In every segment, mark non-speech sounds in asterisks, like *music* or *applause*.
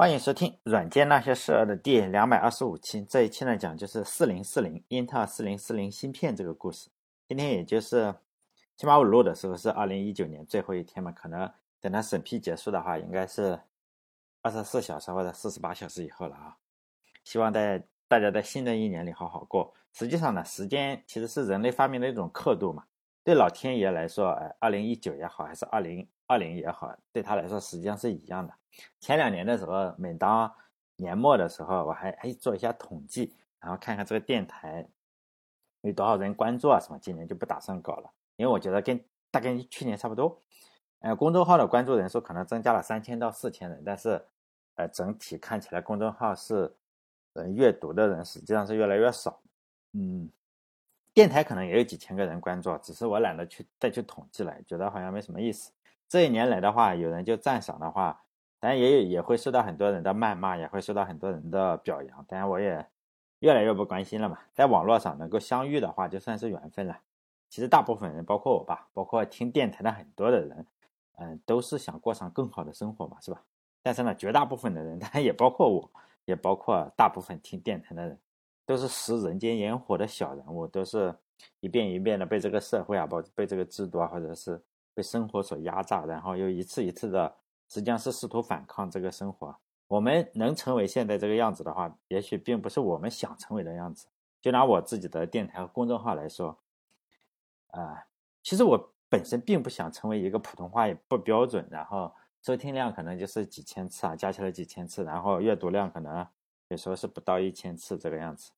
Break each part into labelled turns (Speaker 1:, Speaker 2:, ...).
Speaker 1: 欢迎收听《软件那些事儿》的第两百二十五期。这一期呢，讲就是四零四零英特尔四零四零芯片这个故事。今天也就是起码我录的时候是二零一九年最后一天嘛，可能等它审批结束的话，应该是二十四小时或者四十八小时以后了啊。希望在大家在新的一年里好好过。实际上呢，时间其实是人类发明的一种刻度嘛。对老天爷来说，哎，二零一九也好，还是二零二零也好，对他来说实际上是一样的。前两年的时候，每当年末的时候，我还还做一下统计，然后看看这个电台有多少人关注啊什么。今年就不打算搞了，因为我觉得跟大概去年差不多。呃，公众号的关注人数可能增加了三千到四千人，但是呃，整体看起来公众号是呃阅读的人实际上是越来越少。嗯，电台可能也有几千个人关注，只是我懒得去再去统计了，觉得好像没什么意思。这一年来的话，有人就赞赏的话。当然也有也会受到很多人的谩骂，也会受到很多人的表扬。当然我也越来越不关心了嘛。在网络上能够相遇的话，就算是缘分了。其实大部分人，包括我吧，包括听电台的很多的人，嗯，都是想过上更好的生活嘛，是吧？但是呢，绝大部分的人，*laughs* 当然也包括我，也包括大部分听电台的人，都是食人间烟火的小人物，都是一遍一遍的被这个社会啊，被被这个制度啊，或者是被生活所压榨，然后又一次一次的。实际上是试图反抗这个生活。我们能成为现在这个样子的话，也许并不是我们想成为的样子。就拿我自己的电台和公众号来说，啊，其实我本身并不想成为一个普通话也不标准，然后收听量可能就是几千次啊，加起来几千次，然后阅读量可能有时候是不到一千次这个样子。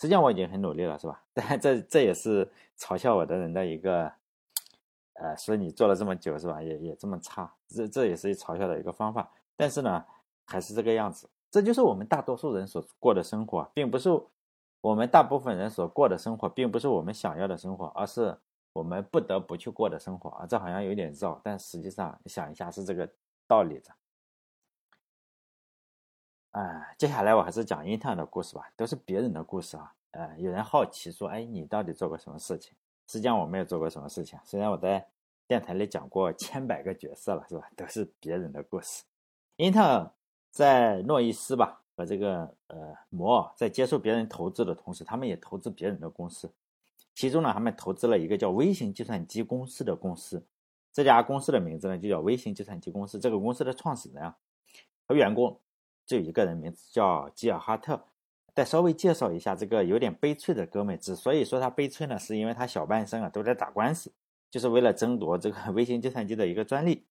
Speaker 1: 实际上我已经很努力了，是吧？*laughs* 但这这也是嘲笑我的人的一个。呃，所以你做了这么久是吧？也也这么差，这这也是一嘲笑的一个方法。但是呢，还是这个样子，这就是我们大多数人所过的生活，并不是我们大部分人所过的生活，并不是我们想要的生活，而是我们不得不去过的生活啊！这好像有点绕，但实际上想一下是这个道理的。哎，接下来我还是讲英特尔的故事吧，都是别人的故事啊。呃，有人好奇说，哎，你到底做过什么事情？实际上我没有做过什么事情，虽然我在电台里讲过千百个角色了，是吧？都是别人的故事。英特尔在诺伊斯吧和这个呃摩尔在接受别人投资的同时，他们也投资别人的公司。其中呢，他们投资了一个叫微型计算机公司的公司。这家公司的名字呢就叫微型计算机公司。这个公司的创始人啊和员工就一个人，名字叫吉尔哈特。再稍微介绍一下这个有点悲催的哥们，之所以说他悲催呢，是因为他小半生啊都在打官司，就是为了争夺这个 *laughs* 微型计算机的一个专利。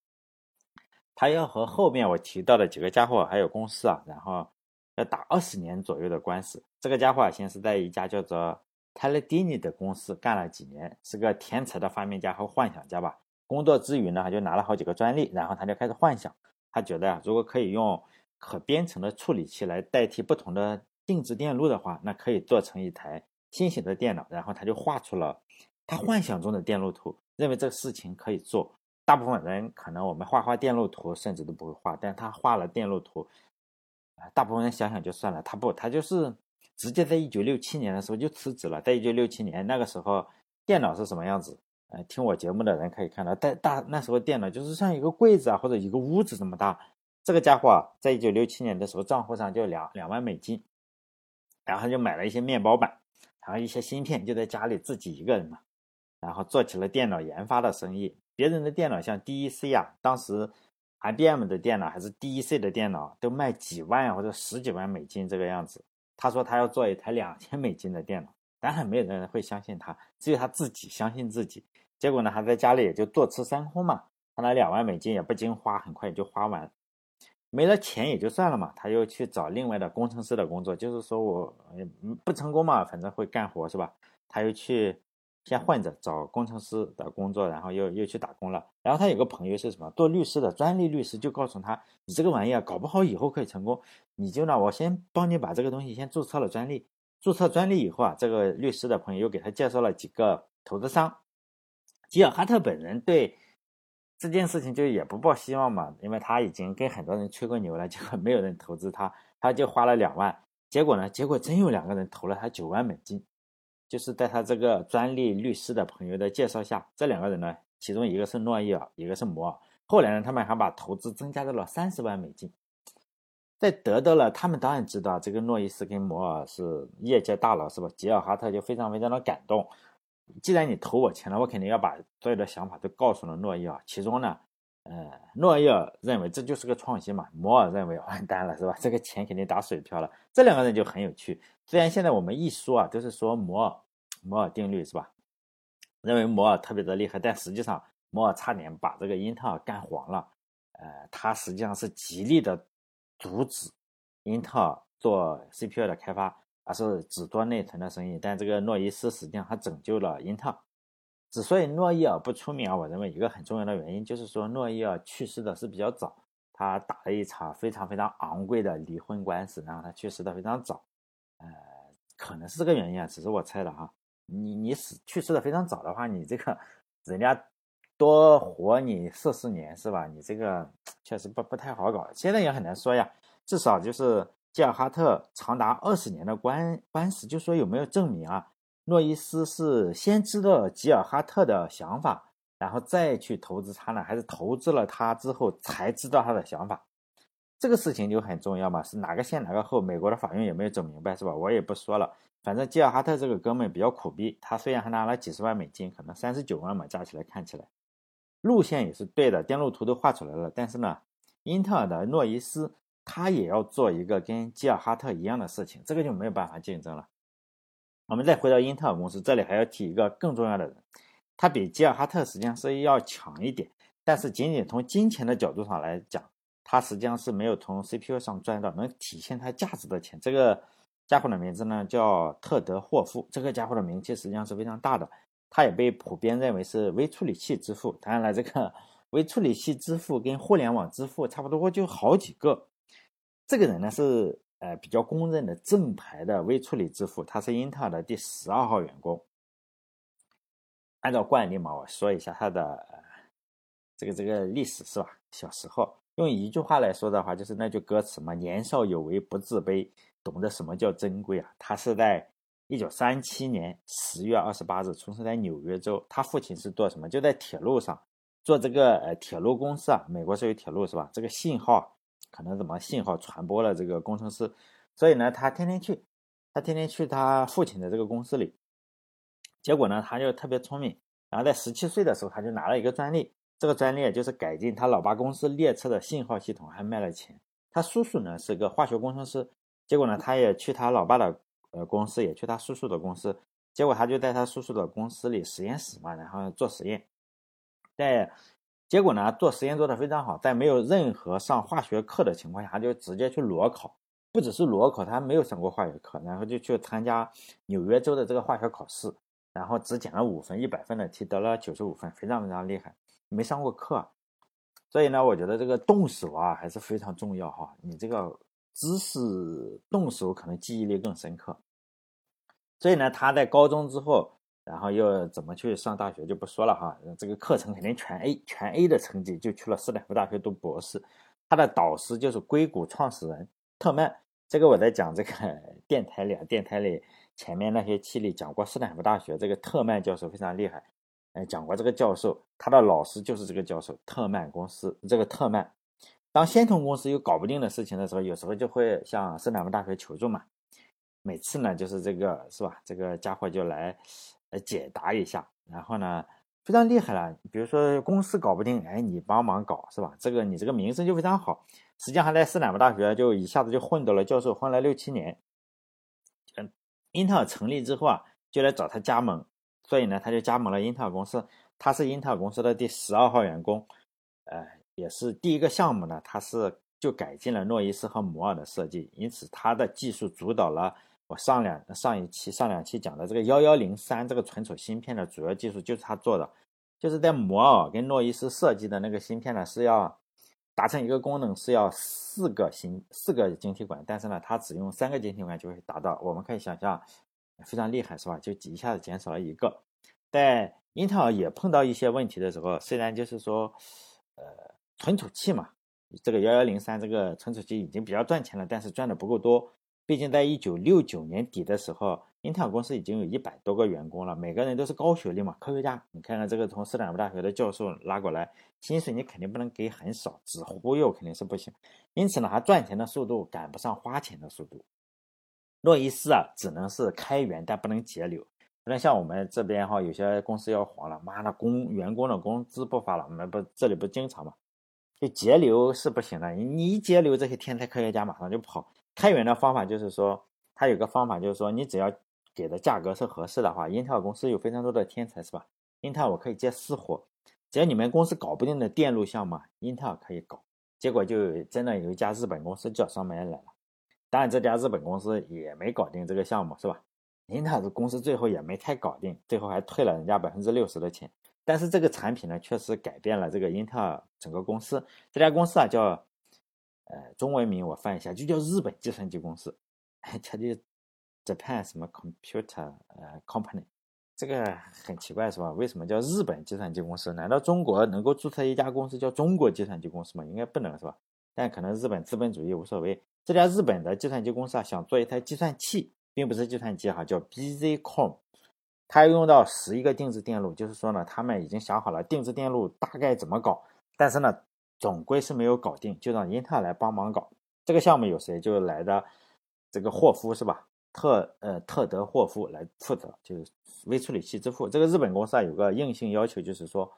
Speaker 1: 他要和后面我提到的几个家伙还有公司啊，然后要打二十年左右的官司。这个家伙先是在一家叫做泰勒迪尼的公司干了几年，是个天才的发明家和幻想家吧。工作之余呢，他就拿了好几个专利，然后他就开始幻想，他觉得啊，如果可以用可编程的处理器来代替不同的。定制电路的话，那可以做成一台新型的电脑，然后他就画出了他幻想中的电路图，认为这个事情可以做。大部分人可能我们画画电路图甚至都不会画，但他画了电路图，大部分人想想就算了，他不，他就是直接在一九六七年的时候就辞职了。在一九六七年那个时候，电脑是什么样子？呃，听我节目的人可以看到，但大那时候电脑就是像一个柜子啊，或者一个屋子这么大。这个家伙在一九六七年的时候账户上就两两万美金。然后就买了一些面包板，然后一些芯片，就在家里自己一个人嘛，然后做起了电脑研发的生意。别人的电脑像 DEC 啊，当时 IBM 的电脑还是 DEC 的电脑，都卖几万或者十几万美金这个样子。他说他要做一台两千美金的电脑，当然没有人会相信他，只有他自己相信自己。结果呢，他在家里也就坐吃山空嘛，他那两万美金也不经花，很快就花完。没了钱也就算了嘛，他又去找另外的工程师的工作，就是说我不成功嘛，反正会干活是吧？他又去先混着找工程师的工作，然后又又去打工了。然后他有个朋友是什么做律师的专利律师，就告诉他，你这个玩意儿搞不好以后可以成功，你就呢，我先帮你把这个东西先注册了专利。注册专利以后啊，这个律师的朋友又给他介绍了几个投资商。吉尔哈特本人对。这件事情就也不抱希望嘛，因为他已经跟很多人吹过牛了，结果没有人投资他，他就花了两万，结果呢，结果真有两个人投了他九万美金，就是在他这个专利律师的朋友的介绍下，这两个人呢，其中一个是诺伊尔，一个是摩尔，后来呢，他们还把投资增加到了三十万美金，在得到了，他们当然知道这个诺伊斯跟摩尔是业界大佬，是吧？吉尔哈特就非常非常的感动。既然你投我钱了，我肯定要把所有的想法都告诉了诺伊尔。其中呢，呃，诺伊尔认为这就是个创新嘛，摩尔认为完蛋了，是吧？这个钱肯定打水漂了。这两个人就很有趣。虽然现在我们一说啊，都是说摩尔摩尔定律，是吧？认为摩尔特别的厉害，但实际上摩尔差点把这个英特尔干黄了。呃，他实际上是极力的。阻止英特尔做 CPU 的开发，而是只做内存的生意。但这个诺伊斯实际上他拯救了英特尔。之所以诺伊尔不出名啊，我认为一个很重要的原因就是说诺伊尔去世的是比较早，他打了一场非常非常昂贵的离婚官司，然后他去世的非常早。呃，可能是这个原因啊，只是我猜的哈。你你死去世的非常早的话，你这个人家。多活你四十年是吧？你这个确实不不太好搞，现在也很难说呀。至少就是吉尔哈特长达二十年的官官司，就说有没有证明啊？诺伊斯是先知道吉尔哈特的想法，然后再去投资他呢，还是投资了他之后才知道他的想法？这个事情就很重要嘛，是哪个先哪个后？美国的法院也没有整明白是吧？我也不说了。反正吉尔哈特这个哥们比较苦逼，他虽然还拿了几十万美金，可能三十九万嘛，加起来看起来。路线也是对的，电路图都画出来了。但是呢，英特尔的诺伊斯他也要做一个跟吉尔哈特一样的事情，这个就没有办法竞争了。我们再回到英特尔公司，这里还要提一个更重要的人，他比吉尔哈特实际上是要强一点，但是仅仅从金钱的角度上来讲，他实际上是没有从 CPU 上赚到能体现它价值的钱。这个家伙的名字呢叫特德霍夫，这个家伙的名气实际上是非常大的。他也被普遍认为是微处理器之父。当然了，这个 *laughs* 微处理器之父跟互联网之父差不多，就好几个。这个人呢是呃比较公认的正牌的微处理之父，他是英特尔的第十二号员工。按照惯例嘛，我说一下他的这个这个历史是吧？小时候用一句话来说的话，就是那句歌词嘛：“年少有为不自卑，懂得什么叫珍贵啊。”他是在。一九三七年十月二十八日出生在纽约州，他父亲是做什么？就在铁路上做这个呃铁路公司啊。美国是有铁路是吧？这个信号可能怎么信号传播了这个工程师，所以呢，他天天去，他天天去他父亲的这个公司里。结果呢，他就特别聪明，然后在十七岁的时候，他就拿了一个专利，这个专利就是改进他老爸公司列车的信号系统，还卖了钱。他叔叔呢是个化学工程师，结果呢，他也去他老爸的。呃，公司也去他叔叔的公司，结果他就在他叔叔的公司里实验室嘛，然后做实验。在结果呢，做实验做得非常好，在没有任何上化学课的情况下，他就直接去裸考，不只是裸考，他没有上过化学课，然后就去参加纽约州的这个化学考试，然后只减了五分，一百分的题得了九十五分，非常非常厉害，没上过课。所以呢，我觉得这个动手啊还是非常重要哈，你这个。知识动手可能记忆力更深刻，所以呢，他在高中之后，然后又怎么去上大学就不说了哈。这个课程肯定全 A，全 A 的成绩就去了斯坦福大学读博士。他的导师就是硅谷创始人特曼。这个我在讲这个 *laughs* 电台里啊，电台里前面那些期里讲过斯坦福大学这个特曼教授非常厉害，哎，讲过这个教授，他的老师就是这个教授，特曼公司这个特曼。当仙童公司有搞不定的事情的时候，有时候就会向斯坦福大学求助嘛。每次呢，就是这个是吧？这个家伙就来呃解答一下，然后呢非常厉害了。比如说公司搞不定，哎，你帮忙搞是吧？这个你这个名声就非常好。实际上还在斯坦福大学就一下子就混到了教授，混了六七年。嗯，英特尔成立之后啊，就来找他加盟，所以呢，他就加盟了英特尔公司。他是英特尔公司的第十二号员工，呃。也是第一个项目呢，他是就改进了诺伊斯和摩尔的设计，因此他的技术主导了我上两上一期上两期讲的这个幺幺零三这个存储芯片的主要技术就是他做的，就是在摩尔跟诺伊斯设计的那个芯片呢是要达成一个功能是要四个芯四个晶体管，但是呢它只用三个晶体管就会达到，我们可以想象非常厉害是吧？就一下子减少了一个，在英特尔也碰到一些问题的时候，虽然就是说呃。存储器嘛，这个幺幺零三这个存储器已经比较赚钱了，但是赚的不够多。毕竟在一九六九年底的时候，英特尔公司已经有一百多个员工了，每个人都是高学历嘛，科学家。你看看这个从斯坦福大学的教授拉过来，薪水你肯定不能给很少，只忽悠肯定是不行。因此呢，他赚钱的速度赶不上花钱的速度。诺伊斯啊，只能是开源，但不能节流。不能像我们这边哈，有些公司要黄了，妈的工员工的工资不发了，我们不这里不经常嘛？就节流是不行的，你一节流，这些天才科学家马上就跑。开源的方法就是说，他有个方法就是说，你只要给的价格是合适的话，英特尔公司有非常多的天才，是吧？英特尔我可以接私活，只要你们公司搞不定的电路项目，英特尔可以搞。结果就真的有一家日本公司叫上门来了，当然这家日本公司也没搞定这个项目，是吧？英特尔的公司最后也没太搞定，最后还退了人家百分之六十的钱。但是这个产品呢，确实改变了这个英特尔整个公司。这家公司啊，叫呃中文名我翻一下，就叫日本计算机公司，*laughs* 它就 Japan 什么 Computer 呃 Company，这个很奇怪是吧？为什么叫日本计算机公司？难道中国能够注册一家公司叫中国计算机公司吗？应该不能是吧？但可能日本资本主义无所谓。这家日本的计算机公司啊，想做一台计算器，并不是计算机哈，叫 BZCom，它要用到十一个定制电路，就是说呢，他们已经想好了定制电路大概怎么搞，但是呢，总归是没有搞定，就让英特尔来帮忙搞。这个项目有谁？就来的这个霍夫是吧？特呃特德霍夫来负责，就是微处理器之父。这个日本公司啊，有个硬性要求，就是说，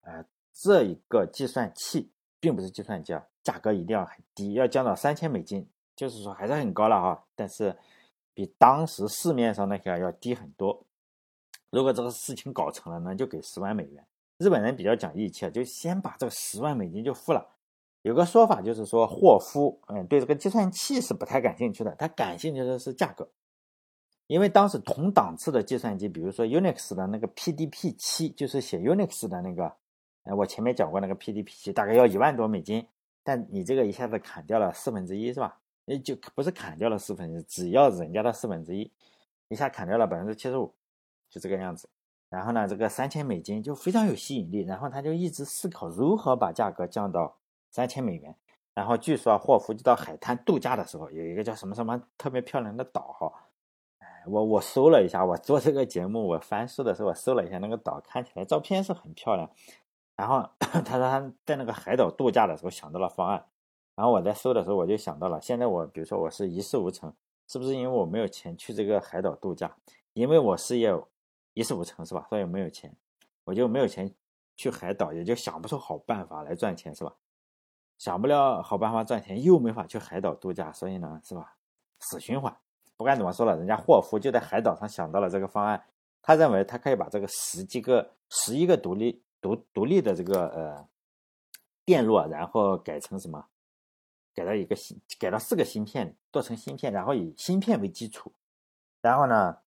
Speaker 1: 呃，这一个计算器并不是计算机啊，价格一定要很低，要降到三千美金，就是说还是很高了哈，但是比当时市面上那个要低很多。如果这个事情搞成了呢，就给十万美元。日本人比较讲义气，就先把这个十万美金就付了。有个说法就是说，霍夫嗯对这个计算器是不太感兴趣的，他感兴趣的是价格。因为当时同档次的计算机，比如说 Unix 的那个 PDP 七，就是写 Unix 的那个，哎，我前面讲过那个 PDP 七，大概要一万多美金。但你这个一下子砍掉了四分之一，是吧？哎，就不是砍掉了四分之一，只要人家的四分之一，一下砍掉了百分之七十五，就这个样子。然后呢，这个三千美金就非常有吸引力。然后他就一直思考如何把价格降到三千美元。然后据说霍夫就到海滩度假的时候，有一个叫什么什么特别漂亮的岛哈。我我搜了一下，我做这个节目，我翻书的时候，我搜了一下那个岛，看起来照片是很漂亮。然后 *coughs* 他说他在那个海岛度假的时候想到了方案，然后我在搜的时候我就想到了，现在我比如说我是一事无成，是不是因为我没有钱去这个海岛度假？因为我事业一事无成是吧？所以没有钱，我就没有钱去海岛，也就想不出好办法来赚钱是吧？想不了好办法赚钱，又没法去海岛度假，所以呢是吧？死循环。不管怎么说了，人家霍夫就在海岛上想到了这个方案。他认为他可以把这个十几个、十一个独立、独独立的这个呃电路，然后改成什么？改到一个芯，改到四个芯片，做成芯片，然后以芯片为基础，然后呢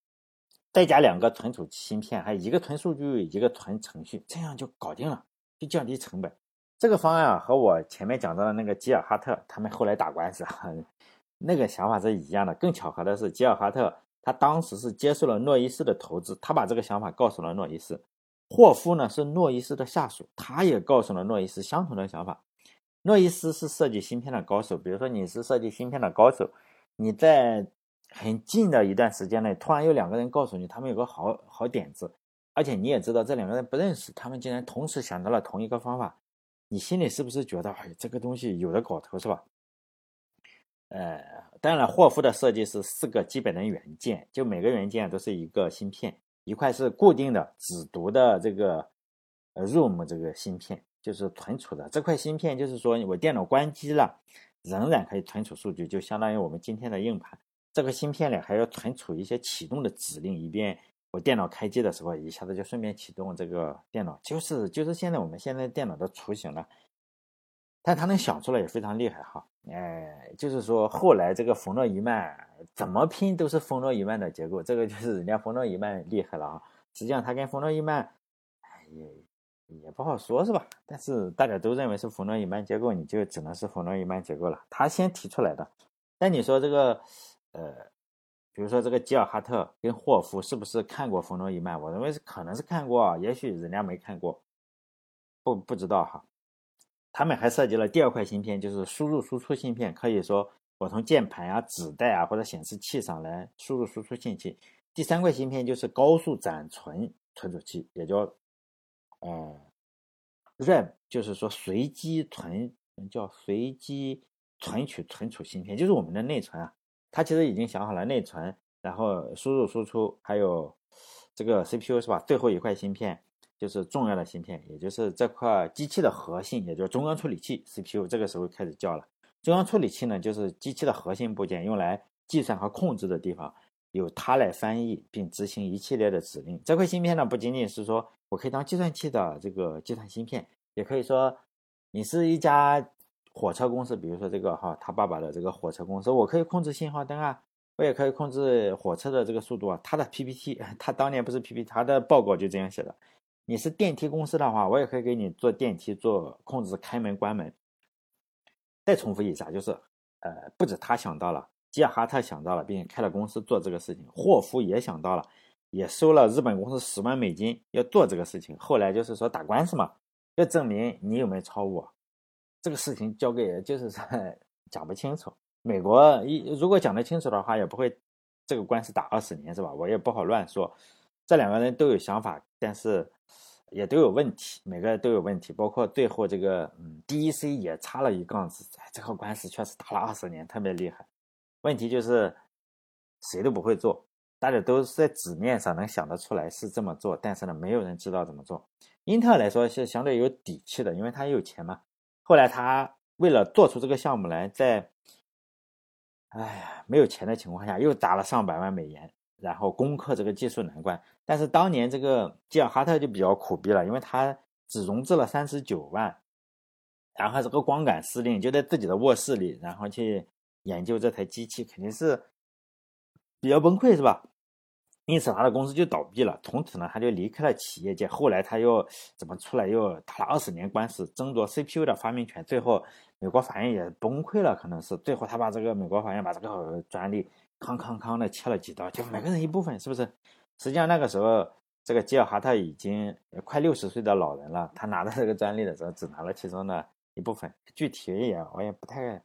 Speaker 1: 再加两个存储芯片，还有一个存数据，一个存程序，这样就搞定了，就降低成本。这个方案啊，和我前面讲到的那个吉尔哈特他们后来打官司。那个想法是一样的，更巧合的是，吉尔哈特他当时是接受了诺伊斯的投资，他把这个想法告诉了诺伊斯。霍夫呢是诺伊斯的下属，他也告诉了诺伊斯相同的想法。诺伊斯是设计芯片的高手，比如说你是设计芯片的高手，你在很近的一段时间内，突然有两个人告诉你他们有个好好点子，而且你也知道这两个人不认识，他们竟然同时想到了同一个方法，你心里是不是觉得哎这个东西有的搞头是吧？呃，当然了，霍夫的设计是四个基本的元件，就每个元件都是一个芯片，一块是固定的只读的这个呃 ROM 这个芯片，就是存储的这块芯片，就是说我电脑关机了，仍然可以存储数据，就相当于我们今天的硬盘。这个芯片里还要存储一些启动的指令，以便我电脑开机的时候一下子就顺便启动这个电脑，就是就是现在我们现在电脑的雏形了。但他能想出来也非常厉害哈。哎，就是说，后来这个冯诺依曼怎么拼都是冯诺依曼的结构，这个就是人家冯诺依曼厉害了啊。实际上他跟冯诺依曼，哎也也不好说，是吧？但是大家都认为是冯诺依曼结构，你就只能是冯诺依曼结构了。他先提出来的。但你说这个，呃，比如说这个吉尔哈特跟霍夫是不是看过冯诺依曼？我认为是可能是看过，也许人家没看过，不不知道哈。他们还设计了第二块芯片，就是输入输出芯片。可以说，我从键盘啊、纸带啊或者显示器上来输入输出信息。第三块芯片就是高速暂存存储器，也叫呃 RAM，就是说随机存叫随机存取存储芯片，就是我们的内存啊。它其实已经想好了内存，然后输入输出，还有这个 CPU 是吧？最后一块芯片就是重要的芯片，也就是这块机器的核心，也就是中央处理器 CPU。这个时候开始叫了。中央处理器呢，就是机器的核心部件，用来计算和控制的地方，由它来翻译并执行一系列的指令。这块芯片呢，不仅仅是说我可以当计算器的这个计算芯片，也可以说你是一家火车公司，比如说这个哈，他爸爸的这个火车公司，我可以控制信号灯啊，我也可以控制火车的这个速度啊。他的 PPT，他当年不是 PPT，他的报告就这样写的。你是电梯公司的话，我也可以给你做电梯，做控制开门关门。再重复一下，就是，呃，不止他想到了，吉尔哈特想到了，并且开了公司做这个事情。霍夫也想到了，也收了日本公司十万美金要做这个事情。后来就是说打官司嘛，要证明你有没有超我。这个事情交给就是说 *laughs* 讲不清楚。美国一如果讲得清楚的话，也不会这个官司打二十年是吧？我也不好乱说。这两个人都有想法，但是。也都有问题，每个都有问题，包括最后这个，嗯，DEC 也插了一杠子，这个官司确实打了二十年，特别厉害。问题就是谁都不会做，大家都是在纸面上能想得出来是这么做，但是呢，没有人知道怎么做。英特尔来说是相对有底气的，因为他有钱嘛。后来他为了做出这个项目来，在哎呀没有钱的情况下，又砸了上百万美元。然后攻克这个技术难关，但是当年这个吉尔哈特就比较苦逼了，因为他只融资了三十九万，然后这个光杆司令就在自己的卧室里，然后去研究这台机器，肯定是比较崩溃，是吧？因此他的公司就倒闭了，从此呢他就离开了企业界。后来他又怎么出来，又打了二十年官司，争夺 CPU 的发明权，最后美国法院也崩溃了，可能是最后他把这个美国法院把这个专利。康康康的切了几刀，就每个人一部分，是不是？实际上那个时候，这个吉尔哈特已经快六十岁的老人了，他拿到这个专利的时候，只拿了其中的一部分，具体也我也不太，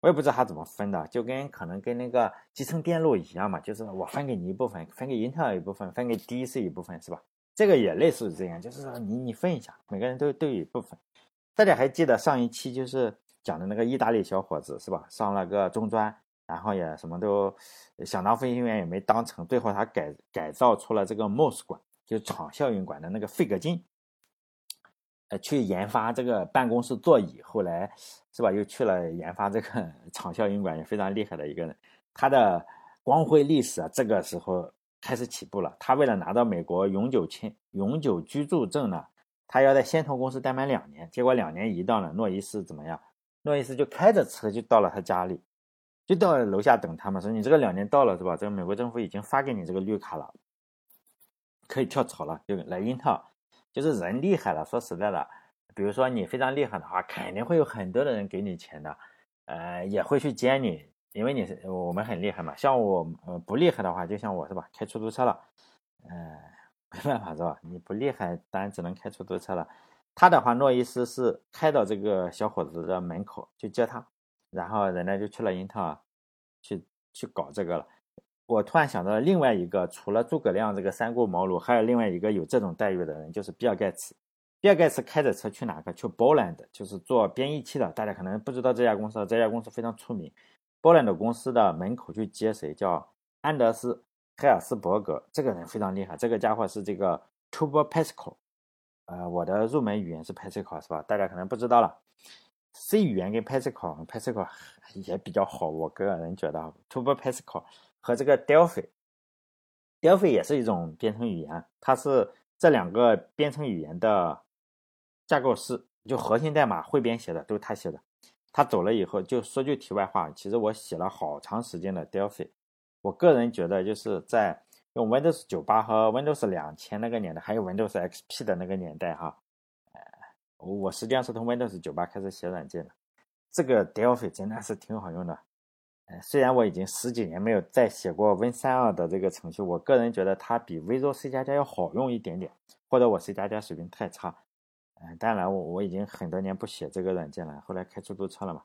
Speaker 1: 我也不知道他怎么分的，就跟可能跟那个集成电路一样嘛，就是我分给你一部分，分给英特尔一部分，分给 DEC 一部分，是吧？这个也类似这样，就是说你你分一下，每个人都都有一部分。大家还记得上一期就是讲的那个意大利小伙子是吧？上了个中专。然后也什么都想当飞行员也没当成，最后他改改造出了这个 MOS 管，就场效应管的那个费格金，呃，去研发这个办公室座椅，后来是吧，又去了研发这个场效应管，也非常厉害的一个人。他的光辉历史啊，这个时候开始起步了。他为了拿到美国永久签永久居住证呢，他要在先头公司待满两年。结果两年一到了，诺伊斯怎么样？诺伊斯就开着车就到了他家里。就到楼下等他嘛，说你这个两年到了是吧？这个美国政府已经发给你这个绿卡了，可以跳槽了，就来英特尔。就是人厉害了，说实在的，比如说你非常厉害的话，肯定会有很多的人给你钱的，呃，也会去接你，因为你是我们很厉害嘛。像我呃不厉害的话，就像我是吧，开出租车了，呃，没办法是吧？你不厉害，当然只能开出租车了。他的话，诺伊斯是开到这个小伙子的门口去接他。然后人家就去了英特尔，去去搞这个了。我突然想到另外一个，除了诸葛亮这个三顾茅庐，还有另外一个有这种待遇的人，就是比尔盖茨。比尔盖茨开着车去哪个？去 Boland，就是做编译器的。大家可能不知道这家公司，这家公司非常出名。Boland 公司的门口去接谁？叫安德斯·海尔斯伯格。这个人非常厉害，这个家伙是这个 Turbo Pascal。呃，我的入门语言是 Pascal，是吧？大家可能不知道了。C 语言跟 Pascal，Pascal 也比较好，我个人觉得 t u b e Pascal 和这个 Delphi，Delphi 也是一种编程语言，它是这两个编程语言的架构师，就核心代码汇编写的都是他写的。他走了以后，就说句题外话，其实我写了好长时间的 Delphi，我个人觉得就是在用 Windows 九八和 Windows 两千那个年代，还有 Windows XP 的那个年代，哈。我实际上是从 Windows 九八开始写软件的，这个 Delphi 真的是挺好用的。呃，虽然我已经十几年没有再写过 Win 三二的这个程序，我个人觉得它比 Visual C 加加要好用一点点，或者我 C 加加水平太差。嗯，当然我我已经很多年不写这个软件了，后来开出租车了嘛。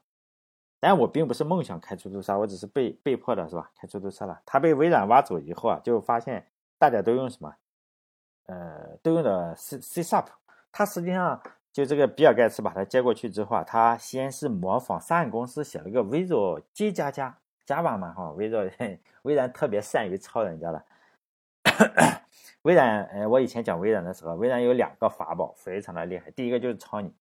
Speaker 1: 但我并不是梦想开出租车，我只是被被迫的，是吧？开出租车了。他被微软挖走以后啊，就发现大家都用什么？呃，都用的 C C Sharp。他实际上就这个比尔盖茨把他接过去之后啊，他先是模仿三岸公司写了个 Visual J 加加 Java 嘛，哈，Visual 微软特别善于抄人家的。微软，呃，我以前讲微软的时候，微软有两个法宝，非常的厉害。第一个就是抄你，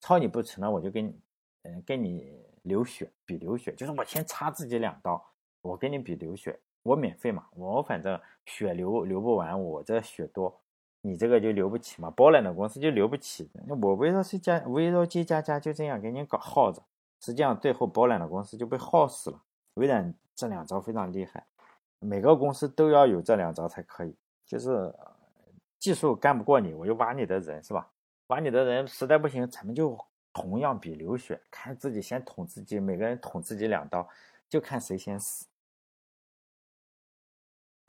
Speaker 1: 抄你不成了，我就跟你，嗯，跟你流血，比流血，就是我先插自己两刀，我跟你比流血，我免费嘛，我反正血流流不完，我这血多，你这个就留不起嘛。波兰的公司就留不起，我微软 C 加，微软 G 加加就这样给你搞耗着，实际上最后波兰的公司就被耗死了。微软这两招非常厉害，每个公司都要有这两招才可以。就是技术干不过你，我就挖你的人，是吧？挖你的人实在不行，咱们就同样比流血，看自己先捅自己，每个人捅自己两刀，就看谁先死。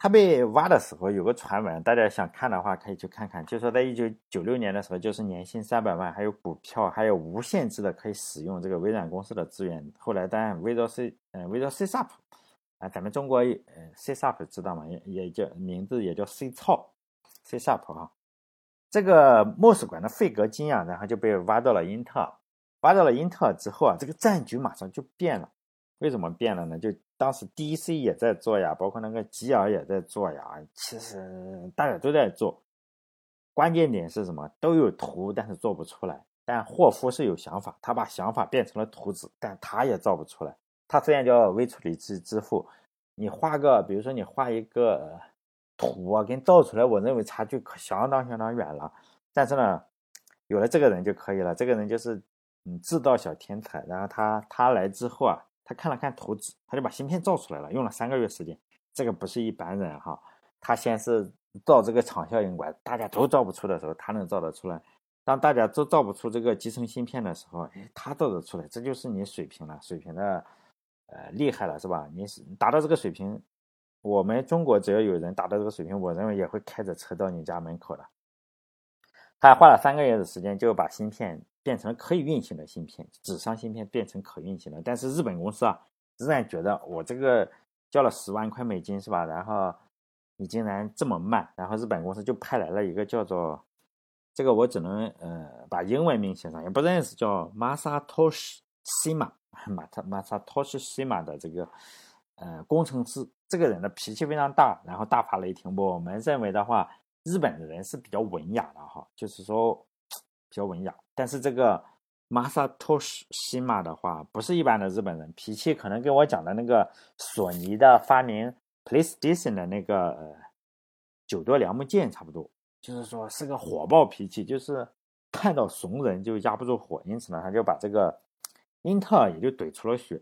Speaker 1: 他被挖的时候有个传闻，大家想看的话可以去看看。就说在一九九六年的时候，就是年薪三百万，还有股票，还有无限制的可以使用这个微软公司的资源。后来当然 Visual C，嗯，Visual C Sharp。啊，咱们中国呃，C Sharp 知道吗？也也叫名字也叫 C 操，C Sharp 啊。这个莫斯管的费格金啊，然后就被挖到了英特尔。挖到了英特尔之后啊，这个战局马上就变了。为什么变了呢？就当时 DC 也在做呀，包括那个吉尔也在做呀。其实大家都在做，关键点是什么？都有图，但是做不出来。但霍夫是有想法，他把想法变成了图纸，但他也造不出来。他虽然叫微处理器支付，你画个，比如说你画一个图啊，跟造出来，我认为差距可相当相当远了。但是呢，有了这个人就可以了。这个人就是嗯制造小天才。然后他他来之后啊，他看了看图纸，他就把芯片造出来了，用了三个月时间。这个不是一般人哈，他先是造这个场效应管，大家都造不出的时候，他能造得出来。当大家都造不出这个集成芯片的时候，哎，他造得出来，这就是你水平了，水平的。呃，厉害了是吧？你是达到这个水平，我们中国只要有人达到这个水平，我认为也会开着车到你家门口的。他花了三个月的时间，就把芯片变成可以运行的芯片，纸上芯片变成可运行的。但是日本公司啊，仍然觉得我这个交了十万块美金是吧？然后你竟然这么慢，然后日本公司就派来了一个叫做这个我只能呃把英文名写上，也不认识，叫 Masatoshi Shima。马特马萨托西西马的这个呃工程师，这个人的脾气非常大，然后大发雷霆。我们认为的话，日本的人是比较文雅的哈，就是说比较文雅。但是这个马萨托西西马的话，不是一般的日本人，脾气可能跟我讲的那个索尼的发明 PlayStation 的那个呃九多良木剑差不多，就是说是个火爆脾气，就是看到怂人就压不住火，因此呢，他就把这个。英特尔也就怼出了血，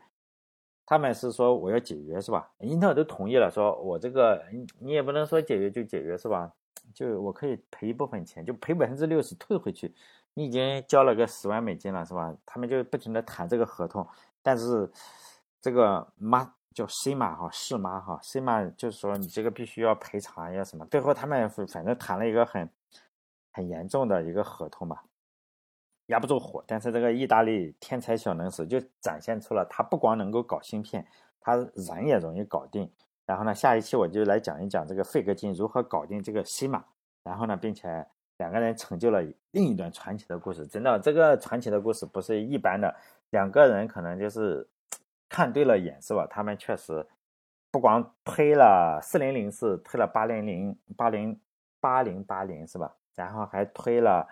Speaker 1: 他们是说我要解约是吧？英特尔都同意了，说我这个你也不能说解约就解约是吧？就我可以赔一部分钱，就赔百分之六十退回去。你已经交了个十万美金了是吧？他们就不停的谈这个合同，但是这个妈叫 C 马哈是妈哈 C 马就是说你这个必须要赔偿要什么？最后他们反正谈了一个很很严重的一个合同吧。压不住火，但是这个意大利天才小能手就展现出了他不光能够搞芯片，他人也容易搞定。然后呢，下一期我就来讲一讲这个费格金如何搞定这个西马。然后呢，并且两个人成就了另一段传奇的故事。真的，这个传奇的故事不是一般的，两个人可能就是看对了眼，是吧？他们确实不光推了四零零四，推了八零零八零八零八零，是吧？然后还推了。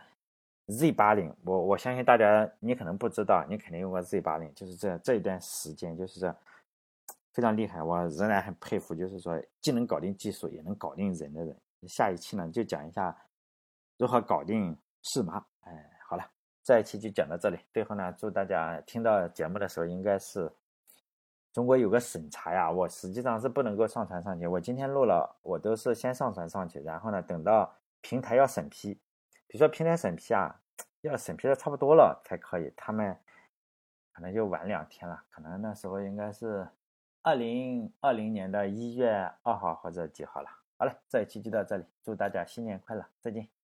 Speaker 1: Z 八零，我我相信大家，你可能不知道，你肯定用过 Z 八零，就是这这一段时间，就是这非常厉害，我仍然很佩服，就是说既能搞定技术，也能搞定人的人。下一期呢，就讲一下如何搞定是吗？哎，好了，这一期就讲到这里。最后呢，祝大家听到节目的时候，应该是中国有个审查呀，我实际上是不能够上传上去。我今天录了，我都是先上传上去，然后呢，等到平台要审批。比如说平台审批啊，要审批的差不多了才可以，他们可能就晚两天了，可能那时候应该是二零二零年的一月二号或者几号了。好了，这一期就到这里，祝大家新年快乐，再见。